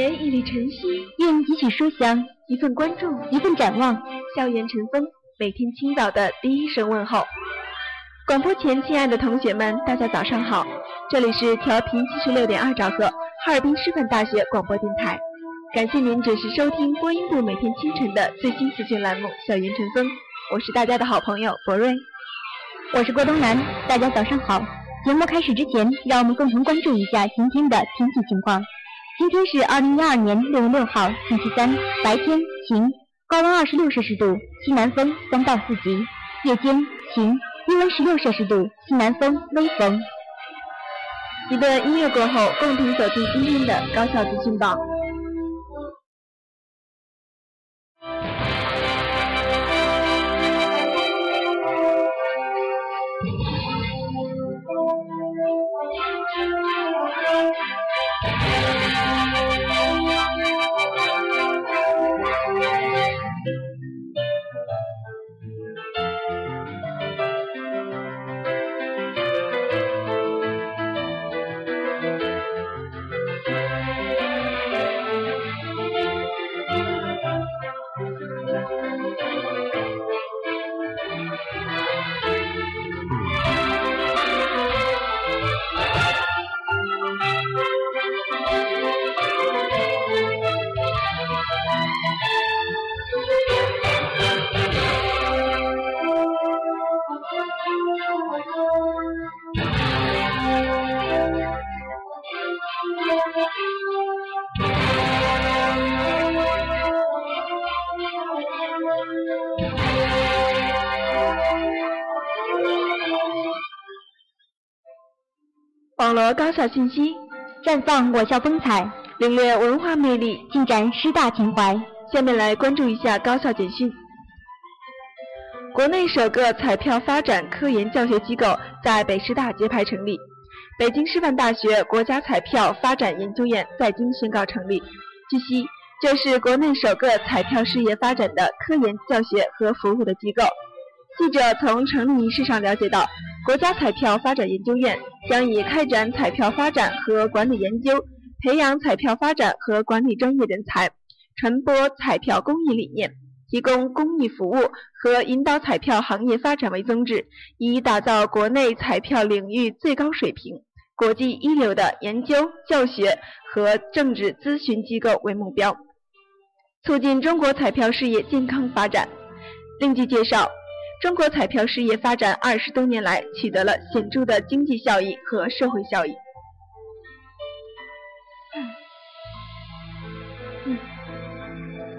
一缕晨曦，愿几许书香，一份关注，一份展望。校园晨风，每天清早的第一声问候。广播前，亲爱的同学们，大家早上好！这里是调频七十六点二兆赫，哈尔滨师范大学广播电台。感谢您准时收听播音部每天清晨的最新资讯栏目《校园晨风》，我是大家的好朋友博瑞，我是郭东南，大家早上好。节目开始之前，让我们共同关注一下今天的天气情况。今天是二零一二年六月六号，星期三，白天晴，高温二十六摄氏度，西南风三到四级；夜间晴，低温十六摄氏度，西南风微风。一段音乐过后，共同走进今天的高校资讯报。网罗高校信息，绽放我校风采，领略文化魅力，尽展师大情怀。下面来关注一下高校简讯。国内首个彩票发展科研教学机构在北师大揭牌成立，北京师范大学国家彩票发展研究院在京宣告成立。据悉，这是国内首个彩票事业发展的科研教学和服务的机构。记者从成立仪式上了解到，国家彩票发展研究院将以开展彩票发展和管理研究，培养彩票发展和管理专业人才，传播彩票公益理念，提供公益服务和引导彩票行业发展为宗旨，以打造国内彩票领域最高水平、国际一流的研究、教学和政治咨询机构为目标，促进中国彩票事业健康发展。另据介绍。中国彩票事业发展二十多年来，取得了显著的经济效益和社会效益。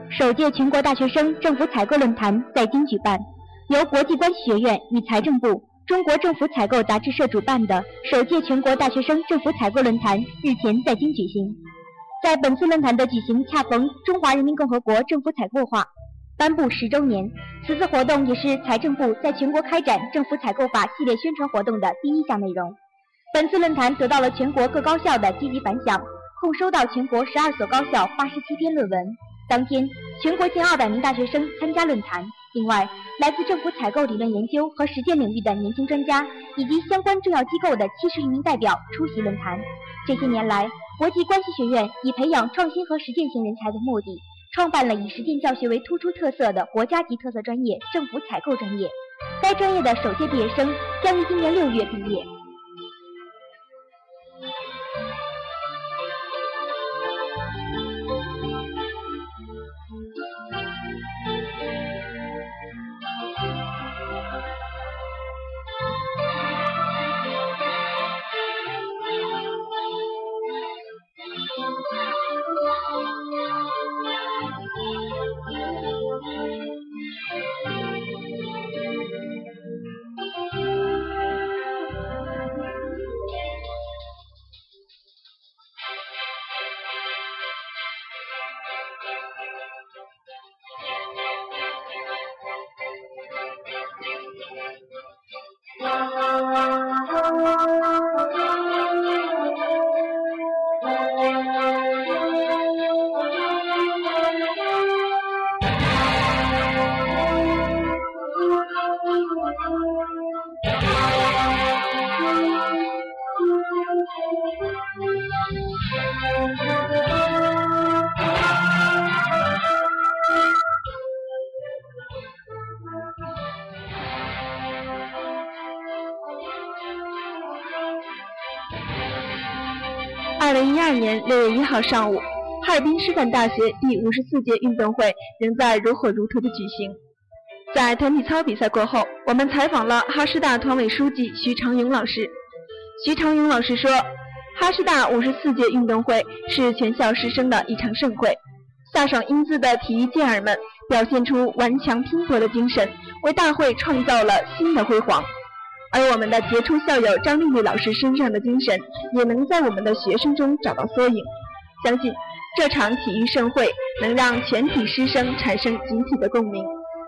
首届全国大学生政府采购论坛在京举办，由国际关系学院与财政部、中国政府采购杂志社主办的首届全国大学生政府采购论坛日前在京举行。在本次论坛的举行，恰逢中华人民共和国政府采购法。颁布十周年，此次活动也是财政部在全国开展政府采购法系列宣传活动的第一项内容。本次论坛得到了全国各高校的积极反响，共收到全国十二所高校八十七篇论文。当天，全国近二百名大学生参加论坛。另外，来自政府采购理论研究和实践领域的年轻专家以及相关重要机构的七十余名代表出席论坛。这些年来，国际关系学院以培养创新和实践型人才为目的。创办了以实践教学为突出特色的国家级特色专业——政府采购专业。该专业的首届毕业生将于今年六月毕业。二零一二年六月一号上午，哈尔滨师范大学第五十四届运动会仍在如火如荼的举行。在团体操比赛过后，我们采访了哈师大团委书记徐长勇老师。徐长勇老师说，哈师大五十四届运动会是全校师生的一场盛会，飒爽英姿的体育健儿们表现出顽强拼搏的精神，为大会创造了新的辉煌。而我们的杰出校友张丽丽老师身上的精神，也能在我们的学生中找到缩影。相信这场体育盛会能让全体师生产生集体的共鸣。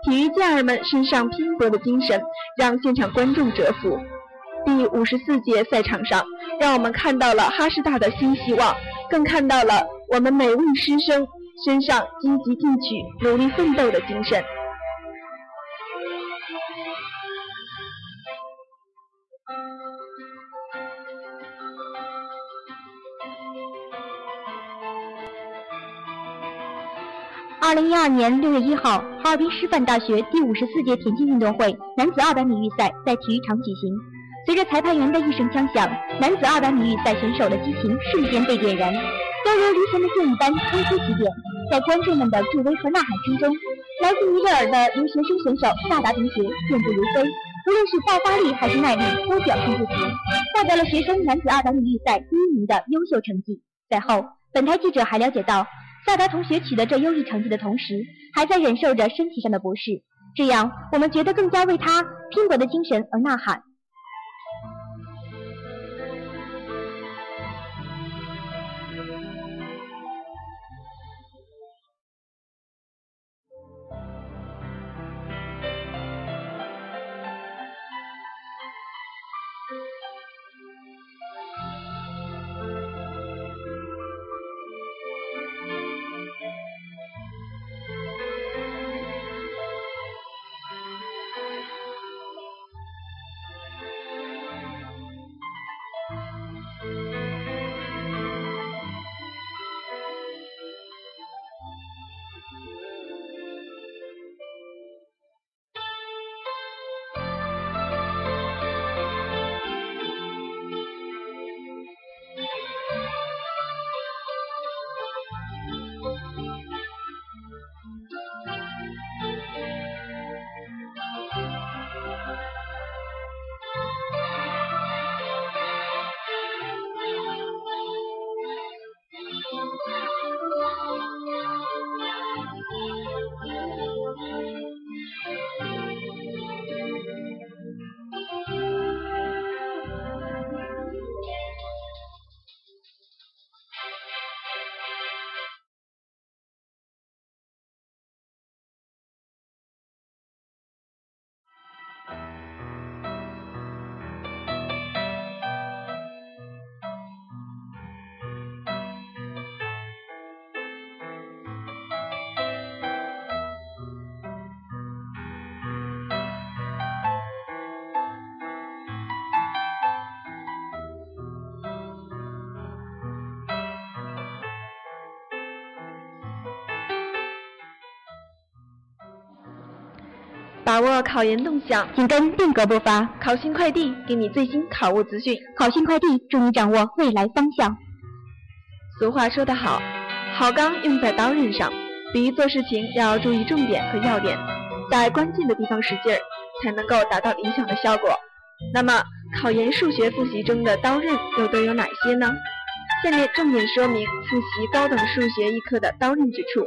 体育健儿们身上拼搏的精神，让现场观众折服。第五十四届赛场上，让我们看到了哈师大的新希望，更看到了我们每位师生身上积极进取、努力奋斗的精神。二零一二年六月一号，哈尔滨师范大学第五十四届田径运动会男子二百米预赛在体育场举行。随着裁判员的一声枪响，男子二百米预赛选手的激情瞬间被点燃，犹如离弦的箭一般冲出起点。在观众们的助威和呐喊声中，来自尼日尔的留学生选手萨达同学健步如飞，无论是爆发力还是耐力都表现不俗，获得了学生男子二百米预赛第一名的优秀成绩。赛后，本台记者还了解到。夏达同学取得这优异成绩的同时，还在忍受着身体上的不适，这样我们觉得更加为他拼搏的精神而呐喊。把握考研动向，紧跟变革步伐。考信快递给你最新考务资讯。考信快递助你掌握未来方向。俗话说得好，好钢用在刀刃上，比喻做事情要注意重点和要点，在关键的地方使劲儿，才能够达到理想的效果。那么，考研数学复习中的刀刃又都有哪些呢？下面重点说明复习高等数学一科的刀刃之处。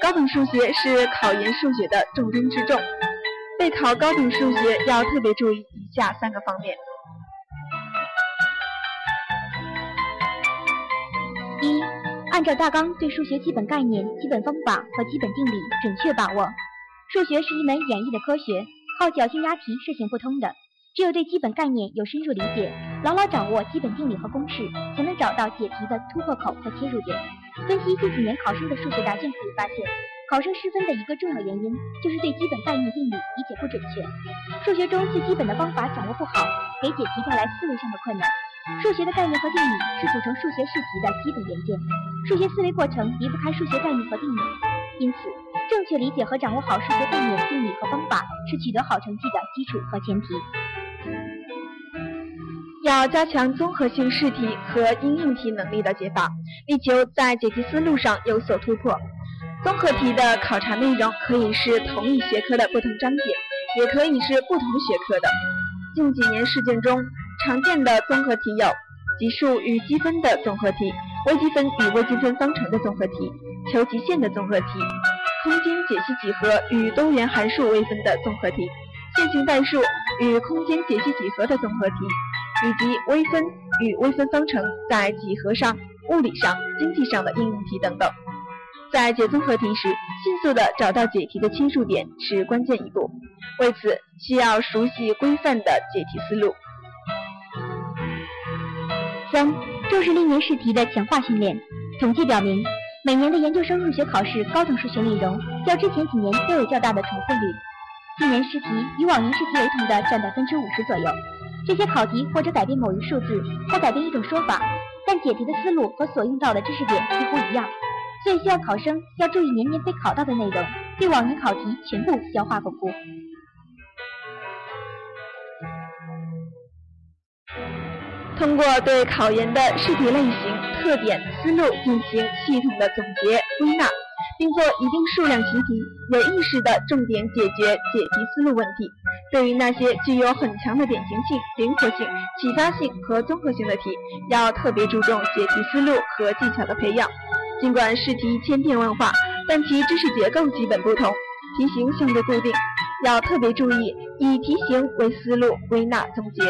高等数学是考研数学的重中之重，备考高等数学要特别注意以下三个方面：一、按照大纲对数学基本概念、基本方法和基本定理准确把握。数学是一门演绎的科学，靠侥幸押题是行不通的。只有对基本概念有深入理解，牢牢掌握基本定理和公式，才能找到解题的突破口和切入点。分析近几年考生的数学答卷可以发现，考生失分的一个重要原因就是对基本概念定理理解不准确。数学中最基本的方法掌握不好，给解题带来思维上的困难。数学的概念和定理是组成数学试题的基本元件，数学思维过程离不开数学概念和定理。因此，正确理解和掌握好数学概念、定理和方法，是取得好成绩的基础和前提。要加强综合性试题和应用题能力的解法，力求在解题思路上有所突破。综合题的考察内容可以是同一学科的不同章节，也可以是不同学科的。近几年试卷中常见的综合题有级数与积分的综合题、微积分与微积分方程的综合题、求极限的综合题、空间解析几何与多元函数微分的综合题、线性代数与空间解析几何的综合题。以及微分与微分方程在几何上、物理上、经济上的应用题等等。在解综合题时，迅速地找到解题的切入点是关键一步。为此，需要熟悉规范的解题思路。三、重视历年试题的强化训练。统计表明，每年的研究生入学考试高等数学内容较之前几年都有较大的重复率。今年试题与往年试题雷同的占百分之五十左右。这些考题或者改变某一数字，或改变一种说法，但解题的思路和所用到的知识点几乎一样，所以需要考生要注意年年被考到的内容，对往年考题全部消化巩固。通过对考研的试题类型、特点、思路进行系统的总结归纳。并做一定数量习题，有意识的重点解决解题思路问题。对于那些具有很强的典型性、灵活性、启发性和综合性的题，要特别注重解题思路和技巧的培养。尽管试题千变万化，但其知识结构基本不同，题型相对固定，要特别注意以题型为思路归纳总结。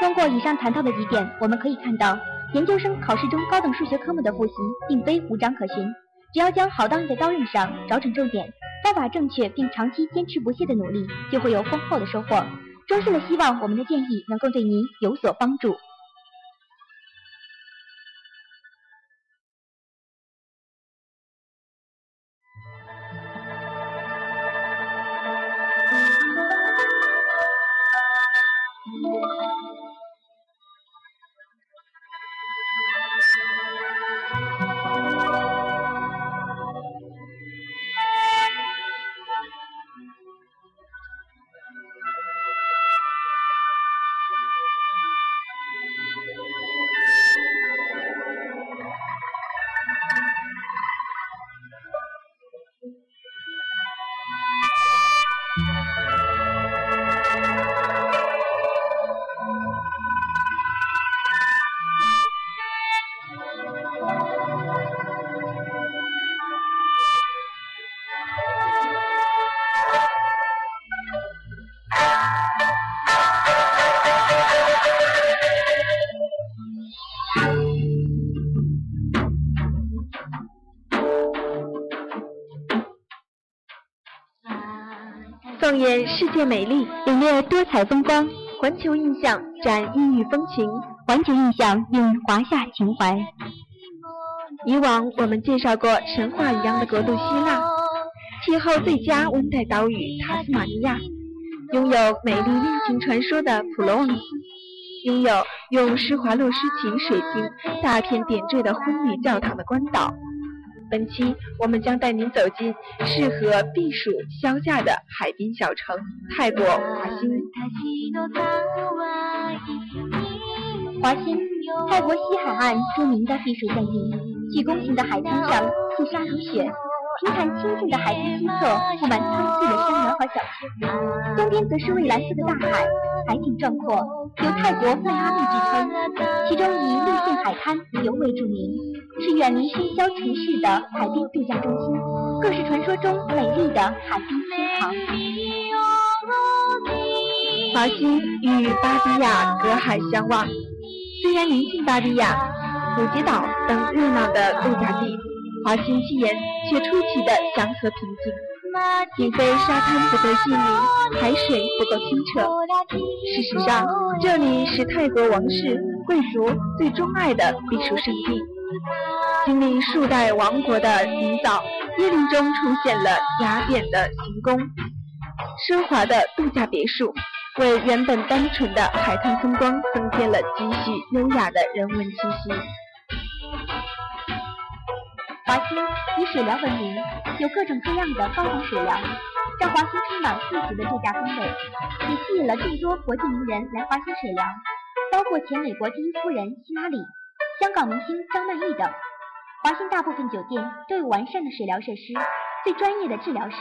通过以上谈到的几点，我们可以看到。研究生考试中高等数学科目的复习并非无章可循，只要将好当在刀刃上，找准重点，方法正确，并长期坚持不懈的努力，就会有丰厚的收获。衷心的希望我们的建议能够对您有所帮助。放眼世界美丽，领略多彩风光，环球印象展异域风情，环球印象映华夏情怀。以往我们介绍过神话一样的国度希腊，气候最佳温带岛屿塔斯马尼亚，拥有美丽恋情传说的普罗旺斯，拥有用施华洛世奇水晶大片点缀的婚礼教堂的关岛。本期我们将带您走进适合避暑消夏的海滨小城泰国华欣。华欣，泰国西海岸著名的避暑胜地，巨弓形的海滩上细沙如雪，平坦清静的海滨西侧布满苍翠的山峦和小溪，东边则是蔚蓝色的大海，海景壮阔，有泰国迈阿密之称。其中以绿线海滩尤为著名，是远离喧嚣城市的海滨度假中心，更是传说中美丽的海滨天堂。华欣与巴迪亚隔海相望，虽然临近巴迪亚、普吉岛等热闹的度假地，华欣气焰却出奇的祥和平静。并非沙滩不够细腻，海水不够清澈。事实上，这里是泰国王室贵族最钟爱的避暑胜地。经历数代王国的营造，椰林中出现了雅典的行宫，奢华的度假别墅。为原本单纯的海滩风光增添了几许优雅的人文气息。华欣以水疗闻名，有各种各样的高档水疗，让华欣充满富足的度假风味，也吸引了众多国际名人来华欣水疗，包括前美国第一夫人希拉里、香港明星张曼玉等。华欣大部分酒店都有完善的水疗设施，最专业的治疗师，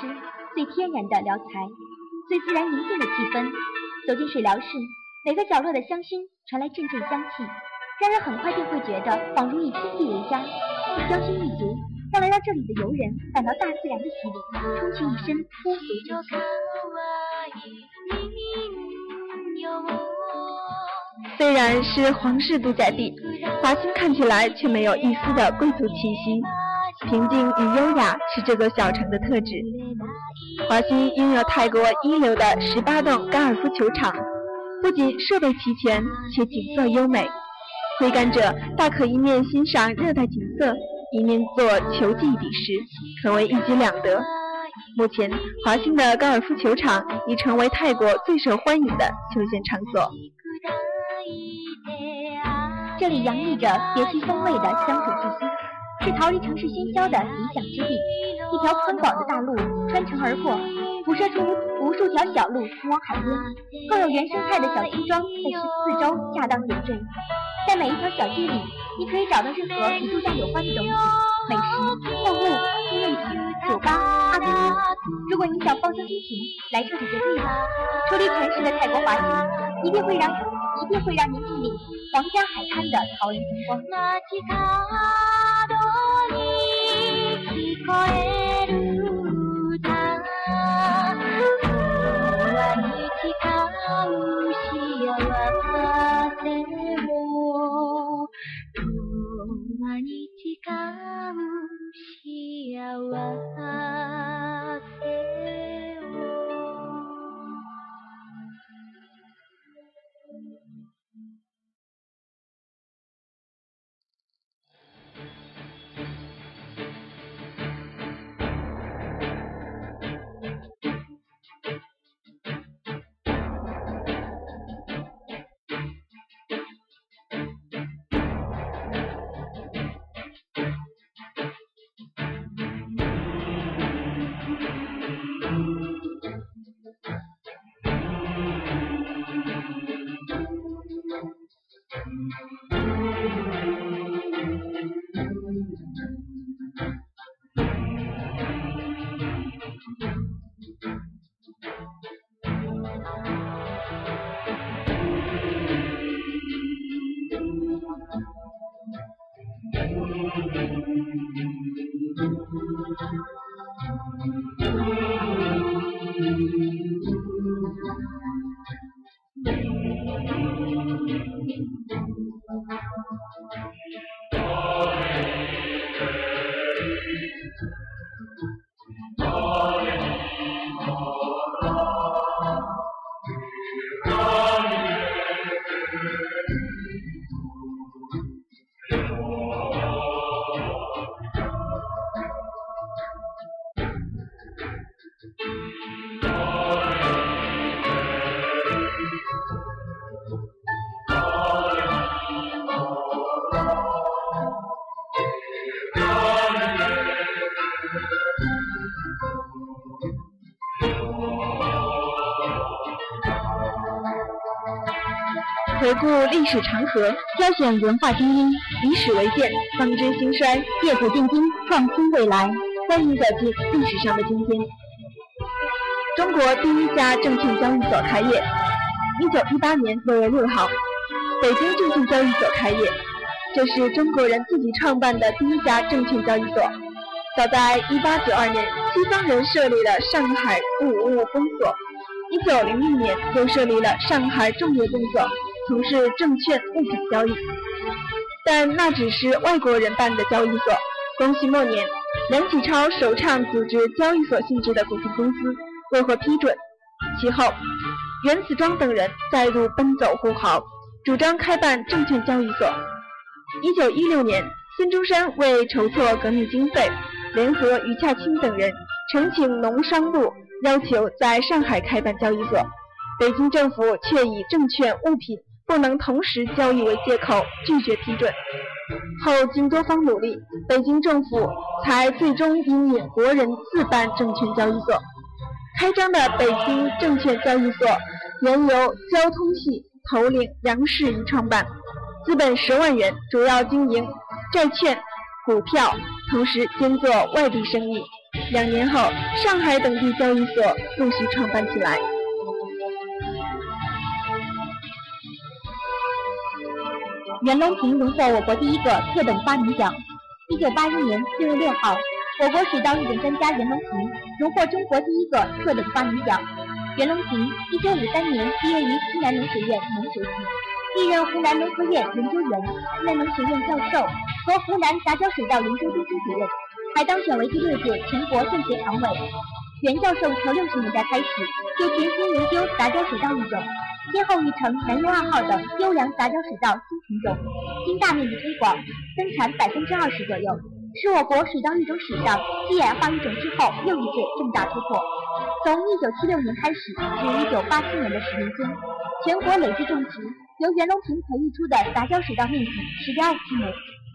最天然的疗材，最自然宁静的气氛。走进水疗室，每个角落的香薰传来阵阵香气，让人很快就会觉得仿如以天地为家。香薰一足，让来到这里的游人感到大自然的洗礼，冲去一身脱俗之气。虽然是皇室度假地，华欣看起来却没有一丝的贵族气息，平静与优雅是这座小城的特质。华欣拥有泰国一流的十八洞高尔夫球场，不仅设备齐全，且景色优美。挥杆者大可一面欣赏热带景色，一面做球技比试，可谓一举两得。目前，华兴的高尔夫球场已成为泰国最受欢迎的休闲场所。这里洋溢着别具风味的乡土气息。是逃离城市喧嚣的理想之地，一条宽广的大路穿城而过，辐射出无数条小路通往海边，更有原生态的小村庄在四周恰当点缀。在每一条小街里，你可以找到任何与度假有关的东西，美食、购物、纪念品、酒吧、咖啡厅。如果你想放松心情，来这里就对了。出离城市的泰国华欣，一定会让一定会让您经历皇家海滩的桃林风光。挑选文化精英，以史为鉴，方知兴衰，借古定今，创新未来。欢迎走进历史上的今天。中国第一家证券交易所开业，一九一八年六月六号，北京证券交易所开业，这是中国人自己创办的第一家证券交易所。早在一八九二年，西方人设立了上海物物公所，一九零一年又设立了上海众业公所，从事证券物品交易。但那只是外国人办的交易所。光绪末年，梁启超首倡组织交易所性质的股份公司，未获批准。其后，袁子庄等人再度奔走呼号，主张开办证券交易所。一九一六年，孙中山为筹措革命经费，联合余洽清等人，呈请农商部，要求在上海开办交易所。北京政府却以证券物品。不能同时交易为借口拒绝批准，后经多方努力，北京政府才最终引引国人自办证券交易所。开张的北京证券交易所原由交通系头领杨士仪创办，资本十万元，主要经营债券、股票，同时兼做外地生意。两年后，上海等地交易所陆续创办起来。袁隆平荣获我国第一个特等发明奖。一九八一年四月六号，我国水稻育种专家袁隆平荣获中国第一个特等发明奖。袁隆平一九五三年毕业于西南农学院农学系，历任湖南农科院研究员、西南农学院教授和湖南杂交水稻研究中心主任，还当选为第六届全国政协常委。袁教授从六十年代开始就潜心研究杂交水稻育种。先后育成南优二号等优良杂交水稻新品种，经大面积推广，增产百分之二十左右，是我国水稻育种史上继矮化育种之后又一次重大突破。从一九七六年开始至一九八七年的十年间，全国累计种植由袁隆平培育出的杂交水稻面积十点二七亩。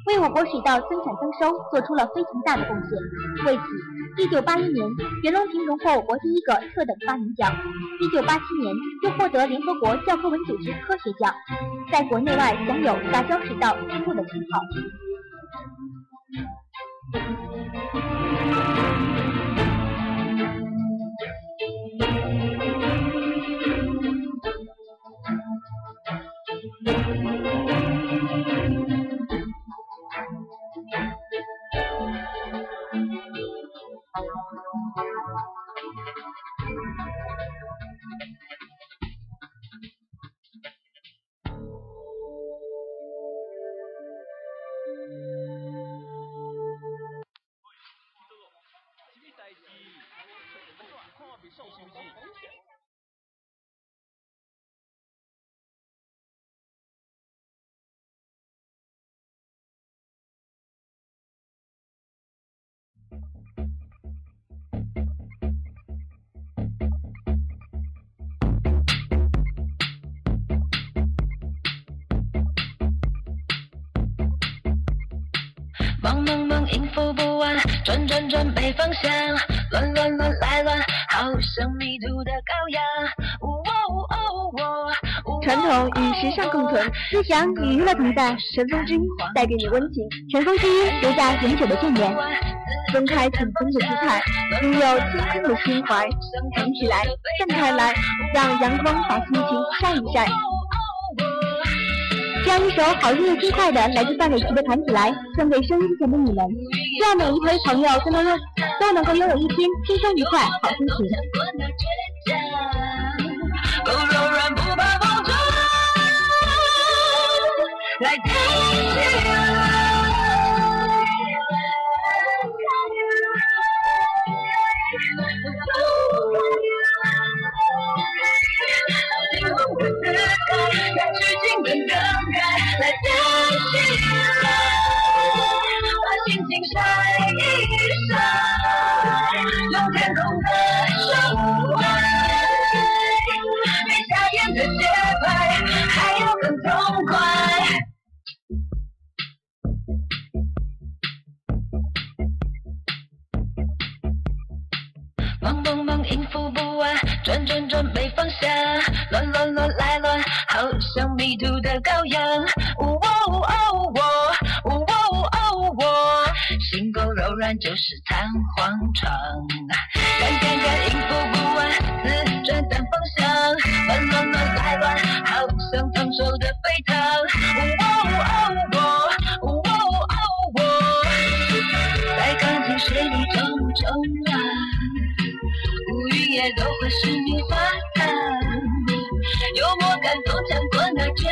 为我国水稻增产增收做出了非常大的贡献。为此，一九八一年，袁隆平荣获我国第一个特等发明奖；一九八七年，又获得联合国教科文组织科学奖，在国内外享有“杂交水稻之父”的称号。转转转，没方向，乱乱乱来乱，好像迷途的羔羊。传统与时尚共存，思想与娱乐同在。尘封之音带给你温情，尘封之音留下永久的眷恋。分开尘封的姿态，拥有天空的心怀。弹起来，站开来，让阳光把心情晒一晒。这样一首好听又轻快的，来自范玮琪的《弹起来》，送给收音机前的你们。希望每一位朋友都能都能够拥有一天轻松愉快、好心情。来也都会是棉花糖，幽默感动讲过那绝，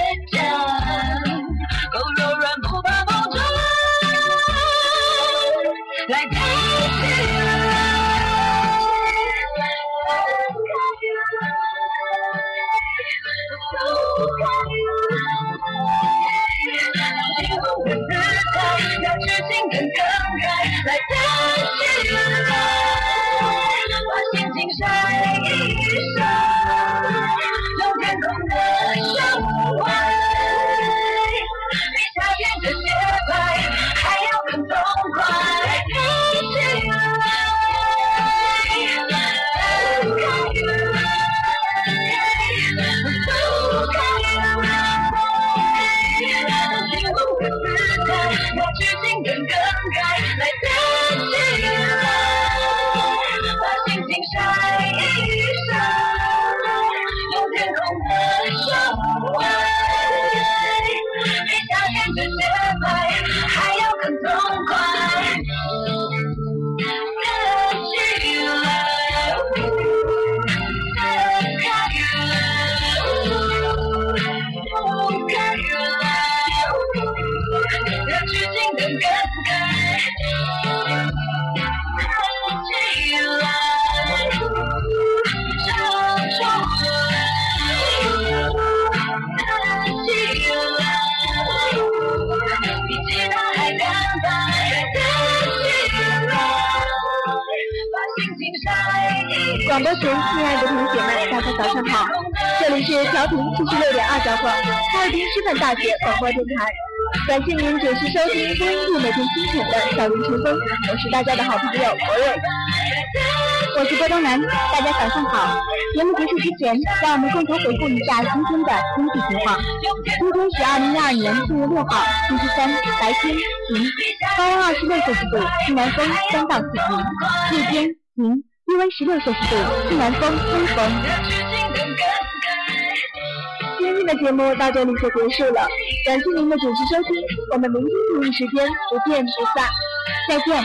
广播前，亲爱的同学们，大家早上好，这里是调频七十六点二兆赫，哈尔滨师范大学广播电台。感谢您准时收听播音部每天清晨的小林晨风，我是大家的好朋友博瑞。我是郭东南，大家早上好。节目结束之前，让我们共同回顾一下今天的天气情况。今天是二零一二年四月六号，星期三，白天晴，高温二十六摄氏度，西南风三到四级；夜间晴，低温十六摄氏度西南风微风。今天的节目到这里就结束了感谢您的准时收听我们明天同一时间不见不散再见。